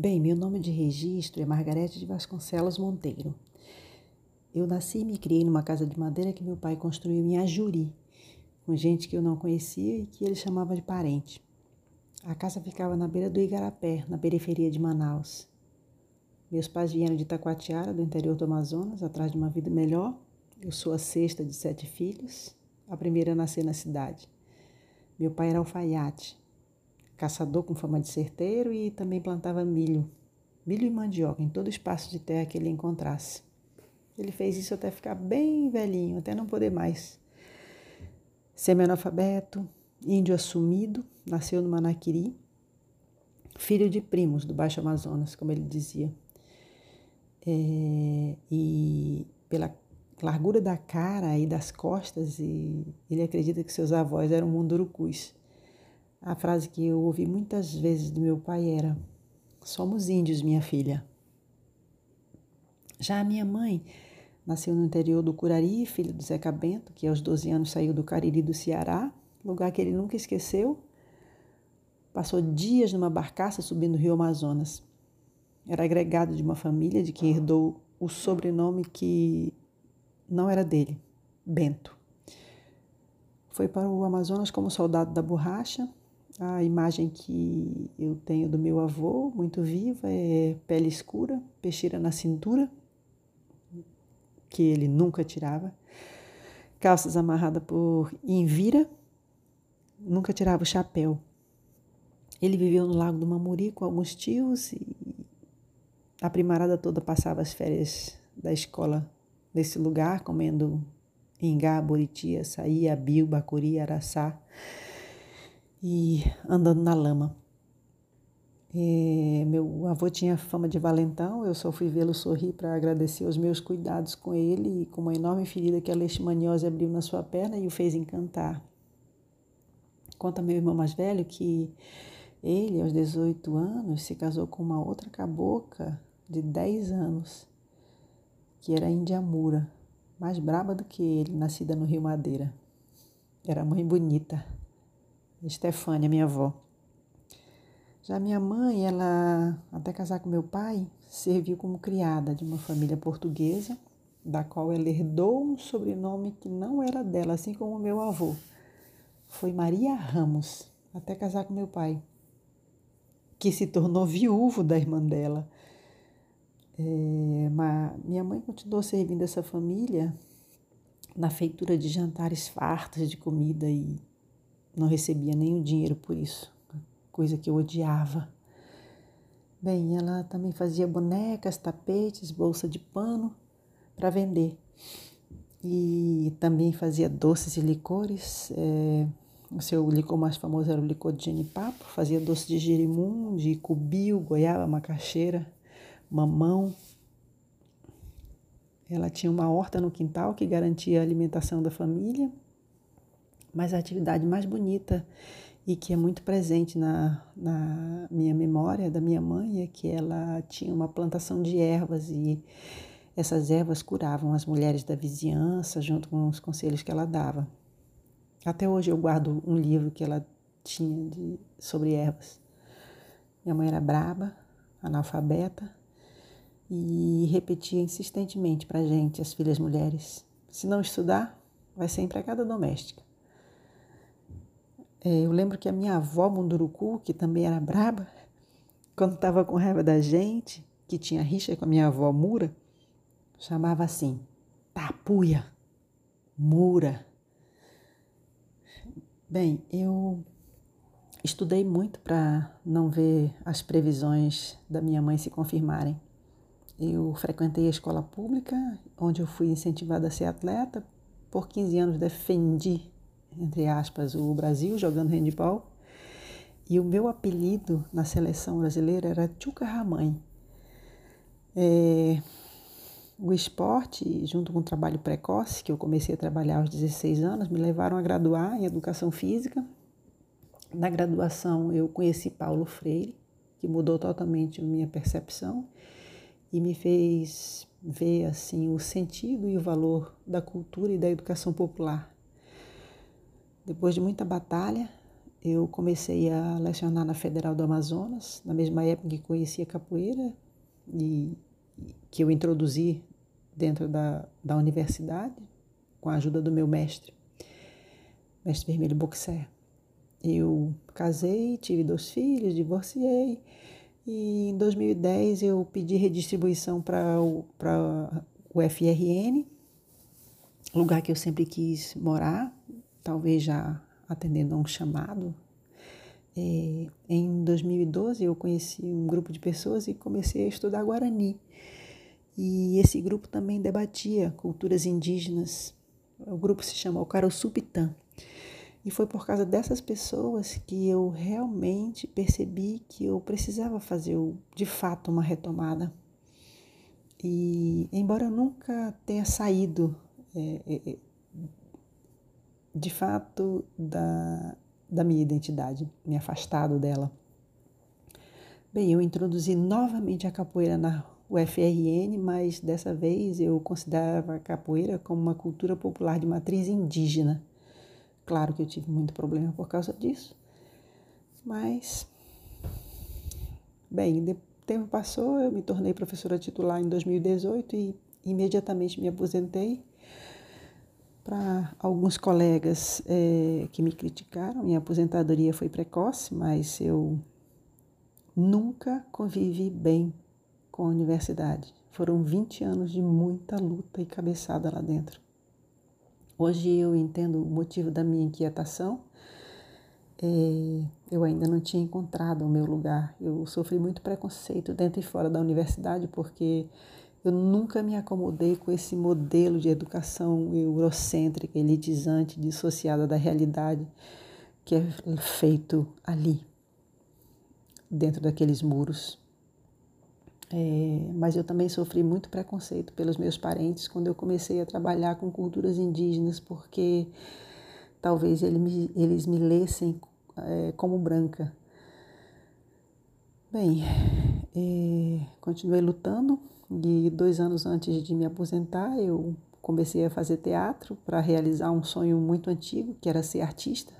Bem, meu nome de registro é Margarete de Vasconcelos Monteiro. Eu nasci e me criei numa casa de madeira que meu pai construiu em Ajuri, com gente que eu não conhecia e que ele chamava de parente. A casa ficava na beira do Igarapé, na periferia de Manaus. Meus pais vieram de Taquatiara, do interior do Amazonas, atrás de uma vida melhor. Eu sou a sexta de sete filhos, a primeira a nascer na cidade. Meu pai era alfaiate, caçador com fama de certeiro e também plantava milho, milho e mandioca em todo espaço de terra que ele encontrasse. Ele fez isso até ficar bem velhinho, até não poder mais. Semi-analfabeto, índio assumido, nasceu no Manaquiri, filho de primos do Baixo Amazonas, como ele dizia. É, e pela largura da cara e das costas, e ele acredita que seus avós eram mundurucus. A frase que eu ouvi muitas vezes do meu pai era: Somos índios, minha filha. Já a minha mãe nasceu no interior do Curari, filho do Zeca Bento, que aos 12 anos saiu do Cariri do Ceará, lugar que ele nunca esqueceu. Passou dias numa barcaça subindo o rio Amazonas. Era agregado de uma família de quem herdou o sobrenome que não era dele, Bento. Foi para o Amazonas como soldado da borracha, a imagem que eu tenho do meu avô, muito viva, é pele escura, peixeira na cintura, que ele nunca tirava, calças amarradas por Invira, nunca tirava o chapéu. Ele viveu no Lago do Mamuri com alguns tios e a primarada toda passava as férias da escola nesse lugar, comendo ingá, buriti, açaí, abil, bacuri, araçá e andando na lama. Meu avô tinha fama de valentão, eu só fui vê-lo sorrir para agradecer os meus cuidados com ele e com uma enorme ferida que a leishmaniose abriu na sua perna e o fez encantar. Conta meu irmão mais velho que ele, aos 18 anos, se casou com uma outra cabocla de 10 anos, que era Indiamura, mais braba do que ele, nascida no Rio Madeira. Era mãe bonita. Estefânia, minha avó. Já minha mãe, ela, até casar com meu pai, serviu como criada de uma família portuguesa, da qual ela herdou um sobrenome que não era dela, assim como meu avô. Foi Maria Ramos, até casar com meu pai, que se tornou viúvo da irmã dela. É, minha mãe continuou servindo essa família na feitura de jantares fartos de comida e não recebia nenhum dinheiro por isso, coisa que eu odiava. Bem, ela também fazia bonecas, tapetes, bolsa de pano para vender. E também fazia doces e licores. É, o seu licor mais famoso era o licor de genipapo. Fazia doce de girimum, de cubil, goiaba, macaxeira, mamão. Ela tinha uma horta no quintal que garantia a alimentação da família mas a atividade mais bonita e que é muito presente na, na minha memória da minha mãe é que ela tinha uma plantação de ervas e essas ervas curavam as mulheres da vizinhança junto com os conselhos que ela dava. Até hoje eu guardo um livro que ela tinha de, sobre ervas. Minha mãe era braba, analfabeta e repetia insistentemente para gente, as filhas mulheres: se não estudar, vai ser empregada doméstica. É, eu lembro que a minha avó Munduruku, que também era braba, quando estava com raiva da gente, que tinha rixa com a minha avó Mura, chamava assim, tapuia, mura. Bem, eu estudei muito para não ver as previsões da minha mãe se confirmarem. Eu frequentei a escola pública, onde eu fui incentivada a ser atleta. Por 15 anos defendi entre aspas, o Brasil jogando handball. E o meu apelido na seleção brasileira era Tchuca Ramãe. É, o esporte, junto com o trabalho precoce, que eu comecei a trabalhar aos 16 anos, me levaram a graduar em educação física. Na graduação, eu conheci Paulo Freire, que mudou totalmente a minha percepção e me fez ver assim o sentido e o valor da cultura e da educação popular. Depois de muita batalha, eu comecei a lecionar na Federal do Amazonas, na mesma época que conhecia capoeira e que eu introduzi dentro da, da universidade, com a ajuda do meu mestre, mestre Vermelho Boxer. Eu casei, tive dois filhos, divorciei e em 2010 eu pedi redistribuição para o, o FRN, lugar que eu sempre quis morar, talvez já atendendo a um chamado. É, em 2012 eu conheci um grupo de pessoas e comecei a estudar Guarani. E esse grupo também debatia culturas indígenas. O grupo se chama Ocarossupitã. E foi por causa dessas pessoas que eu realmente percebi que eu precisava fazer de fato uma retomada. E embora eu nunca tenha saído é, é, é de fato da, da minha identidade, me afastado dela. Bem, eu introduzi novamente a capoeira na UFRN, mas dessa vez eu considerava a capoeira como uma cultura popular de matriz indígena. Claro que eu tive muito problema por causa disso, mas. Bem, o tempo passou, eu me tornei professora titular em 2018 e imediatamente me aposentei. Para alguns colegas é, que me criticaram, minha aposentadoria foi precoce, mas eu nunca convivi bem com a universidade. Foram 20 anos de muita luta e cabeçada lá dentro. Hoje eu entendo o motivo da minha inquietação. É, eu ainda não tinha encontrado o meu lugar. Eu sofri muito preconceito dentro e fora da universidade porque eu nunca me acomodei com esse modelo de educação eurocêntrica, elitizante, dissociada da realidade que é feito ali, dentro daqueles muros. É, mas eu também sofri muito preconceito pelos meus parentes quando eu comecei a trabalhar com culturas indígenas, porque talvez eles me, eles me lessem é, como branca. Bem, é, continuei lutando e dois anos antes de me aposentar eu comecei a fazer teatro para realizar um sonho muito antigo, que era ser artista.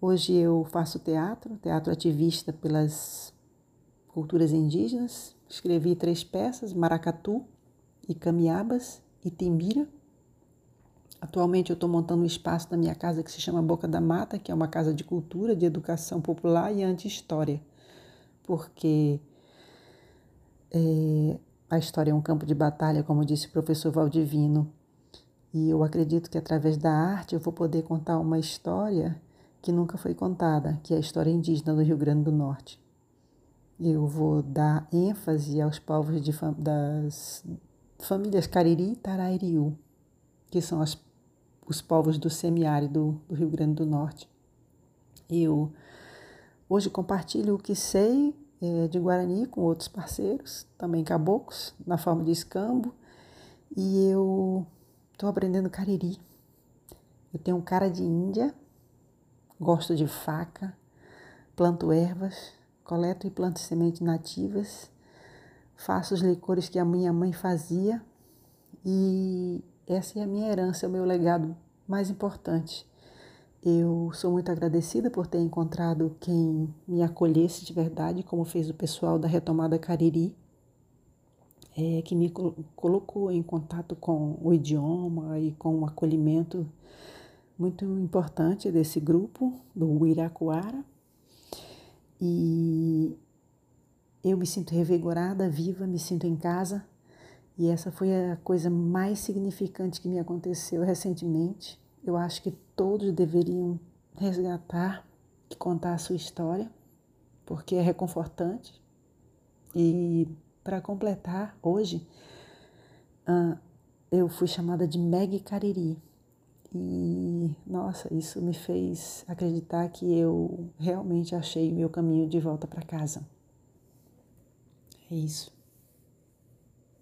Hoje eu faço teatro, teatro ativista pelas culturas indígenas. Escrevi três peças: Maracatu, Icamiabas e Timbira. Atualmente eu estou montando um espaço na minha casa que se chama Boca da Mata, que é uma casa de cultura, de educação popular e anti-história, porque é, a história é um campo de batalha, como disse o professor Valdivino, e eu acredito que através da arte eu vou poder contar uma história que nunca foi contada, que é a história indígena do Rio Grande do Norte. Eu vou dar ênfase aos povos de, das famílias Cariri e Tarairiú, que são as, os povos do semiárido do Rio Grande do Norte. Eu hoje compartilho o que sei de Guarani com outros parceiros, também caboclos, na forma de escambo, e eu estou aprendendo Cariri. Eu tenho cara de índia, gosto de faca, planto ervas, coleto e planto sementes nativas, faço os licores que a minha mãe fazia e essa é a minha herança, o meu legado mais importante. Eu sou muito agradecida por ter encontrado quem me acolhesse de verdade, como fez o pessoal da Retomada Cariri, é, que me colocou em contato com o idioma e com o acolhimento muito importante desse grupo, do Uiracuara. E eu me sinto revigorada, viva, me sinto em casa. E essa foi a coisa mais significante que me aconteceu recentemente. Eu acho que todos deveriam resgatar e contar a sua história, porque é reconfortante. E para completar, hoje uh, eu fui chamada de Meg Cariri, e nossa, isso me fez acreditar que eu realmente achei o meu caminho de volta para casa. É isso.